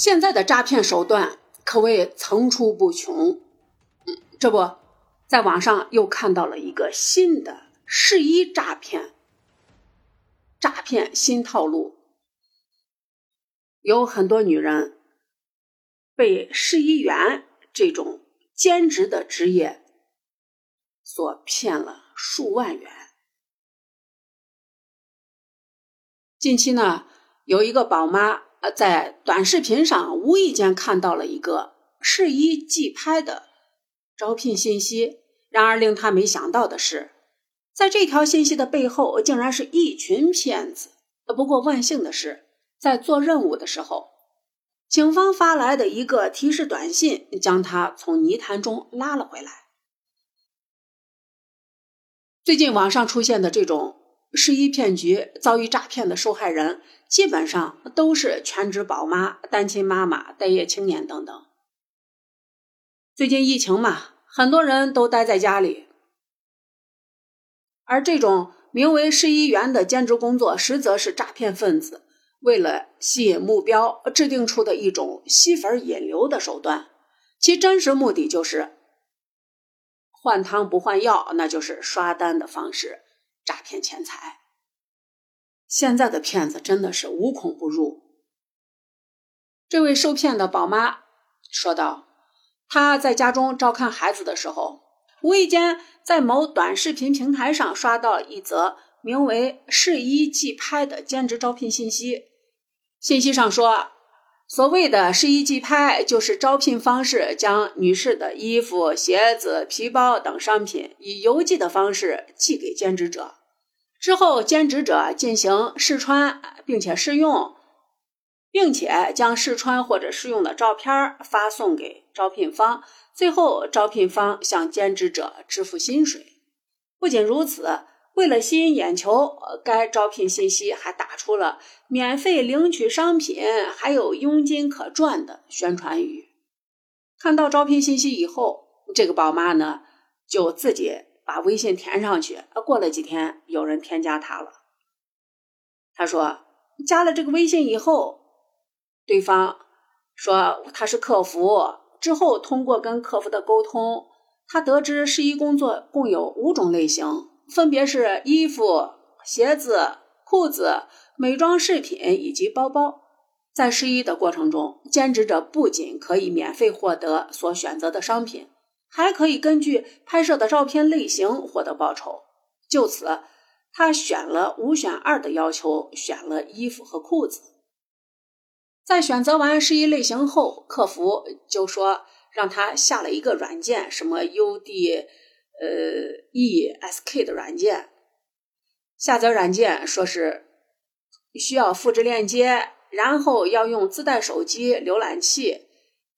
现在的诈骗手段可谓层出不穷。这不，在网上又看到了一个新的试衣诈骗，诈骗新套路，有很多女人被试衣员这种兼职的职业所骗了数万元。近期呢，有一个宝妈。呃，在短视频上无意间看到了一个试衣即拍的招聘信息，然而令他没想到的是，在这条信息的背后竟然是一群骗子。不过万幸的是，在做任务的时候，警方发来的一个提示短信将他从泥潭中拉了回来。最近网上出现的这种。试衣骗局遭遇诈骗的受害人，基本上都是全职宝妈、单亲妈妈、待业青年等等。最近疫情嘛，很多人都待在家里，而这种名为试衣员的兼职工作，实则是诈骗分子为了吸引目标制定出的一种吸粉引流的手段。其真实目的就是换汤不换药，那就是刷单的方式。诈骗钱财，现在的骗子真的是无孔不入。这位受骗的宝妈说道：“她在家中照看孩子的时候，无意间在某短视频平台上刷到一则名为‘试衣寄拍’的兼职招聘信息。信息上说，所谓的‘试衣寄拍’就是招聘方式，将女士的衣服、鞋子、皮包等商品以邮寄的方式寄给兼职者。”之后，兼职者进行试穿，并且试用，并且将试穿或者试用的照片发送给招聘方，最后招聘方向兼职者支付薪水。不仅如此，为了吸引眼球，该招聘信息还打出了免费领取商品，还有佣金可赚的宣传语。看到招聘信息以后，这个宝妈呢，就自己。把微信填上去，过了几天，有人添加他了。他说加了这个微信以后，对方说他是客服。之后通过跟客服的沟通，他得知试衣工作共有五种类型，分别是衣服、鞋子、裤子、美妆饰品以及包包。在试衣的过程中，兼职者不仅可以免费获得所选择的商品。还可以根据拍摄的照片类型获得报酬。就此，他选了五选二的要求，选了衣服和裤子。在选择完试衣类型后，客服就说让他下了一个软件，什么 U D 呃 E S K 的软件。下载软件说是需要复制链接，然后要用自带手机浏览器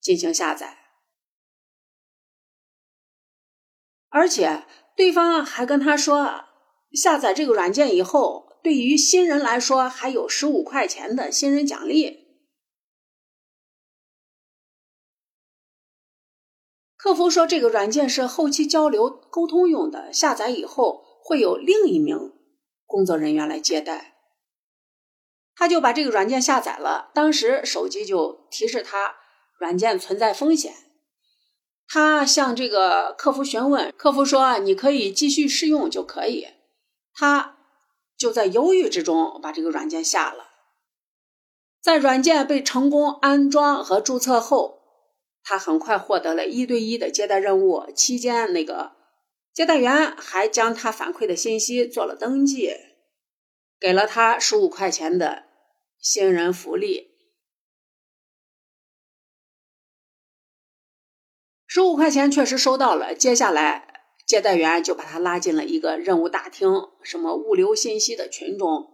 进行下载。而且对方还跟他说，下载这个软件以后，对于新人来说还有十五块钱的新人奖励。客服说，这个软件是后期交流沟通用的，下载以后会有另一名工作人员来接待。他就把这个软件下载了，当时手机就提示他软件存在风险。他向这个客服询问，客服说：“你可以继续试用就可以。”他就在犹豫之中把这个软件下了。在软件被成功安装和注册后，他很快获得了一对一的接待任务。期间，那个接待员还将他反馈的信息做了登记，给了他十五块钱的新人福利。十五块钱确实收到了，接下来接待员就把他拉进了一个任务大厅，什么物流信息的群中。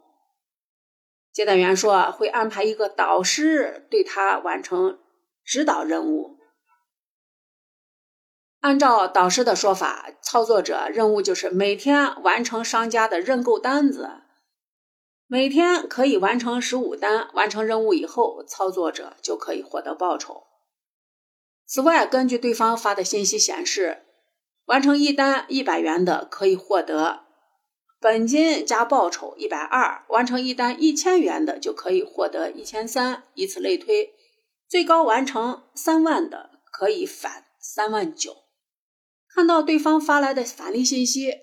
接待员说会安排一个导师对他完成指导任务。按照导师的说法，操作者任务就是每天完成商家的认购单子，每天可以完成十五单。完成任务以后，操作者就可以获得报酬。此外，根据对方发的信息显示，完成一单一百元的可以获得本金加报酬一百二；完成一单一千元的就可以获得一千三，以此类推。最高完成三万的可以返三万九。看到对方发来的返利信息，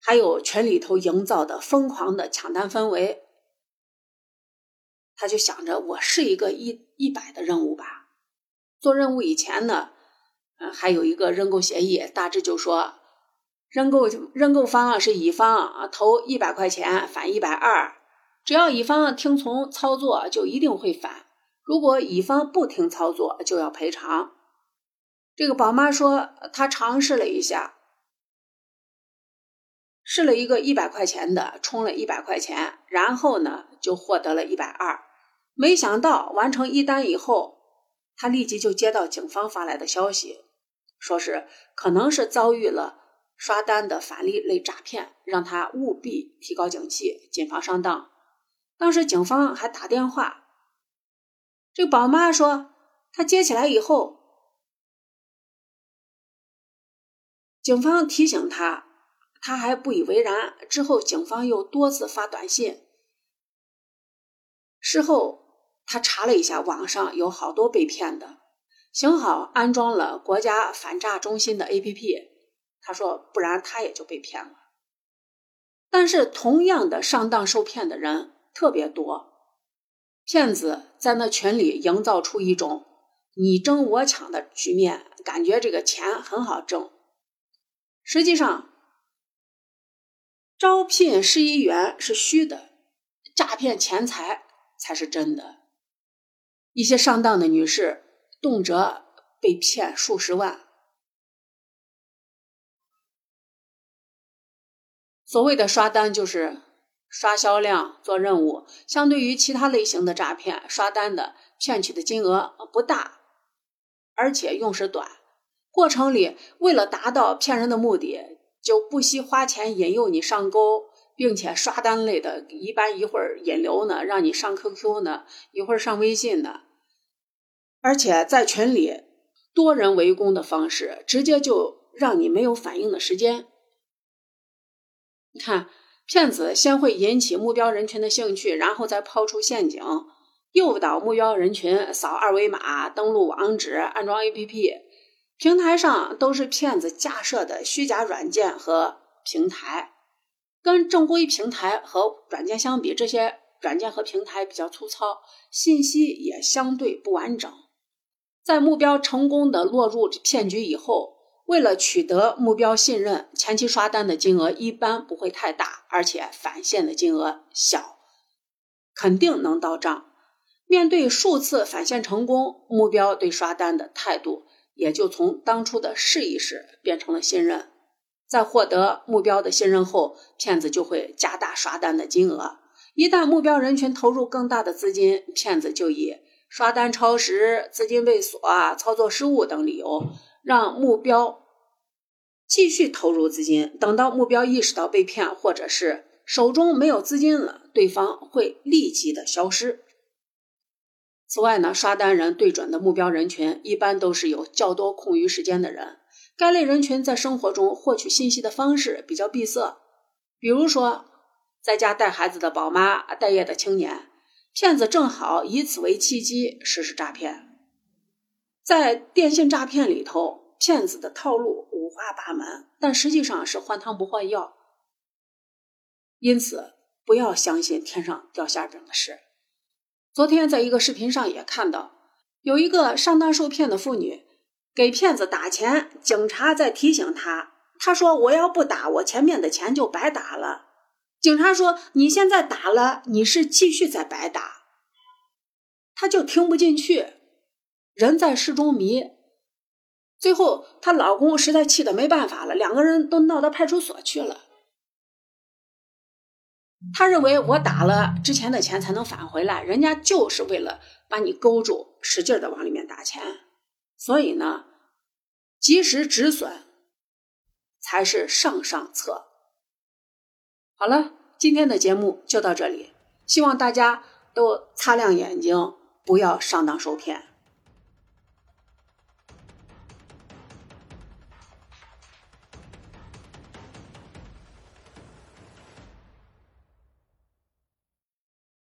还有群里头营造的疯狂的抢单氛围，他就想着我是一个一一百的任务吧。做任务以前呢，呃，还有一个认购协议，大致就说认购认购方啊是乙方啊，投一百块钱返一百二，只要乙方听从操作，就一定会返；如果乙方不听操作，就要赔偿。这个宝妈说，她尝试了一下，试了一个一百块钱的，充了一百块钱，然后呢就获得了一百二。没想到完成一单以后，他立即就接到警方发来的消息，说是可能是遭遇了刷单的返利类诈骗，让他务必提高警惕，谨防上当。当时警方还打电话，这宝妈说，她接起来以后。警方提醒她，她还不以为然。之后，警方又多次发短信。事后，他查了一下，网上有好多被骗的，幸好安装了国家反诈中心的 APP。他说，不然他也就被骗了。但是，同样的上当受骗的人特别多，骗子在那群里营造出一种你争我抢的局面，感觉这个钱很好挣。实际上，招聘试衣员是虚的，诈骗钱财才是真的。一些上当的女士动辄被骗数十万。所谓的刷单就是刷销量、做任务，相对于其他类型的诈骗，刷单的骗取的金额不大，而且用时短。过程里，为了达到骗人的目的，就不惜花钱引诱你上钩，并且刷单类的，一般一会儿引流呢，让你上 QQ 呢，一会儿上微信呢，而且在群里多人围攻的方式，直接就让你没有反应的时间。你看，骗子先会引起目标人群的兴趣，然后再抛出陷阱，诱导目标人群扫二维码、登录网址、安装 APP。平台上都是骗子架设的虚假软件和平台，跟正规平台和软件相比，这些软件和平台比较粗糙，信息也相对不完整。在目标成功的落入骗局以后，为了取得目标信任，前期刷单的金额一般不会太大，而且返现的金额小，肯定能到账。面对数次返现成功，目标对刷单的态度。也就从当初的试一试变成了信任，在获得目标的信任后，骗子就会加大刷单的金额。一旦目标人群投入更大的资金，骗子就以刷单超时、资金未锁啊、操作失误等理由，让目标继续投入资金。等到目标意识到被骗，或者是手中没有资金了，对方会立即的消失。此外呢，刷单人对准的目标人群一般都是有较多空余时间的人。该类人群在生活中获取信息的方式比较闭塞，比如说在家带孩子的宝妈、待业的青年，骗子正好以此为契机实施诈骗。在电信诈骗里头，骗子的套路五花八门，但实际上是换汤不换药。因此，不要相信天上掉馅饼的事。昨天在一个视频上也看到，有一个上当受骗的妇女给骗子打钱，警察在提醒他，他说：“我要不打，我前面的钱就白打了。”警察说：“你现在打了，你是继续在白打。”他就听不进去，人在事中迷。最后，她老公实在气得没办法了，两个人都闹到派出所去了。他认为我打了之前的钱才能返回来，人家就是为了把你勾住，使劲的往里面打钱。所以呢，及时止损才是上上策。好了，今天的节目就到这里，希望大家都擦亮眼睛，不要上当受骗。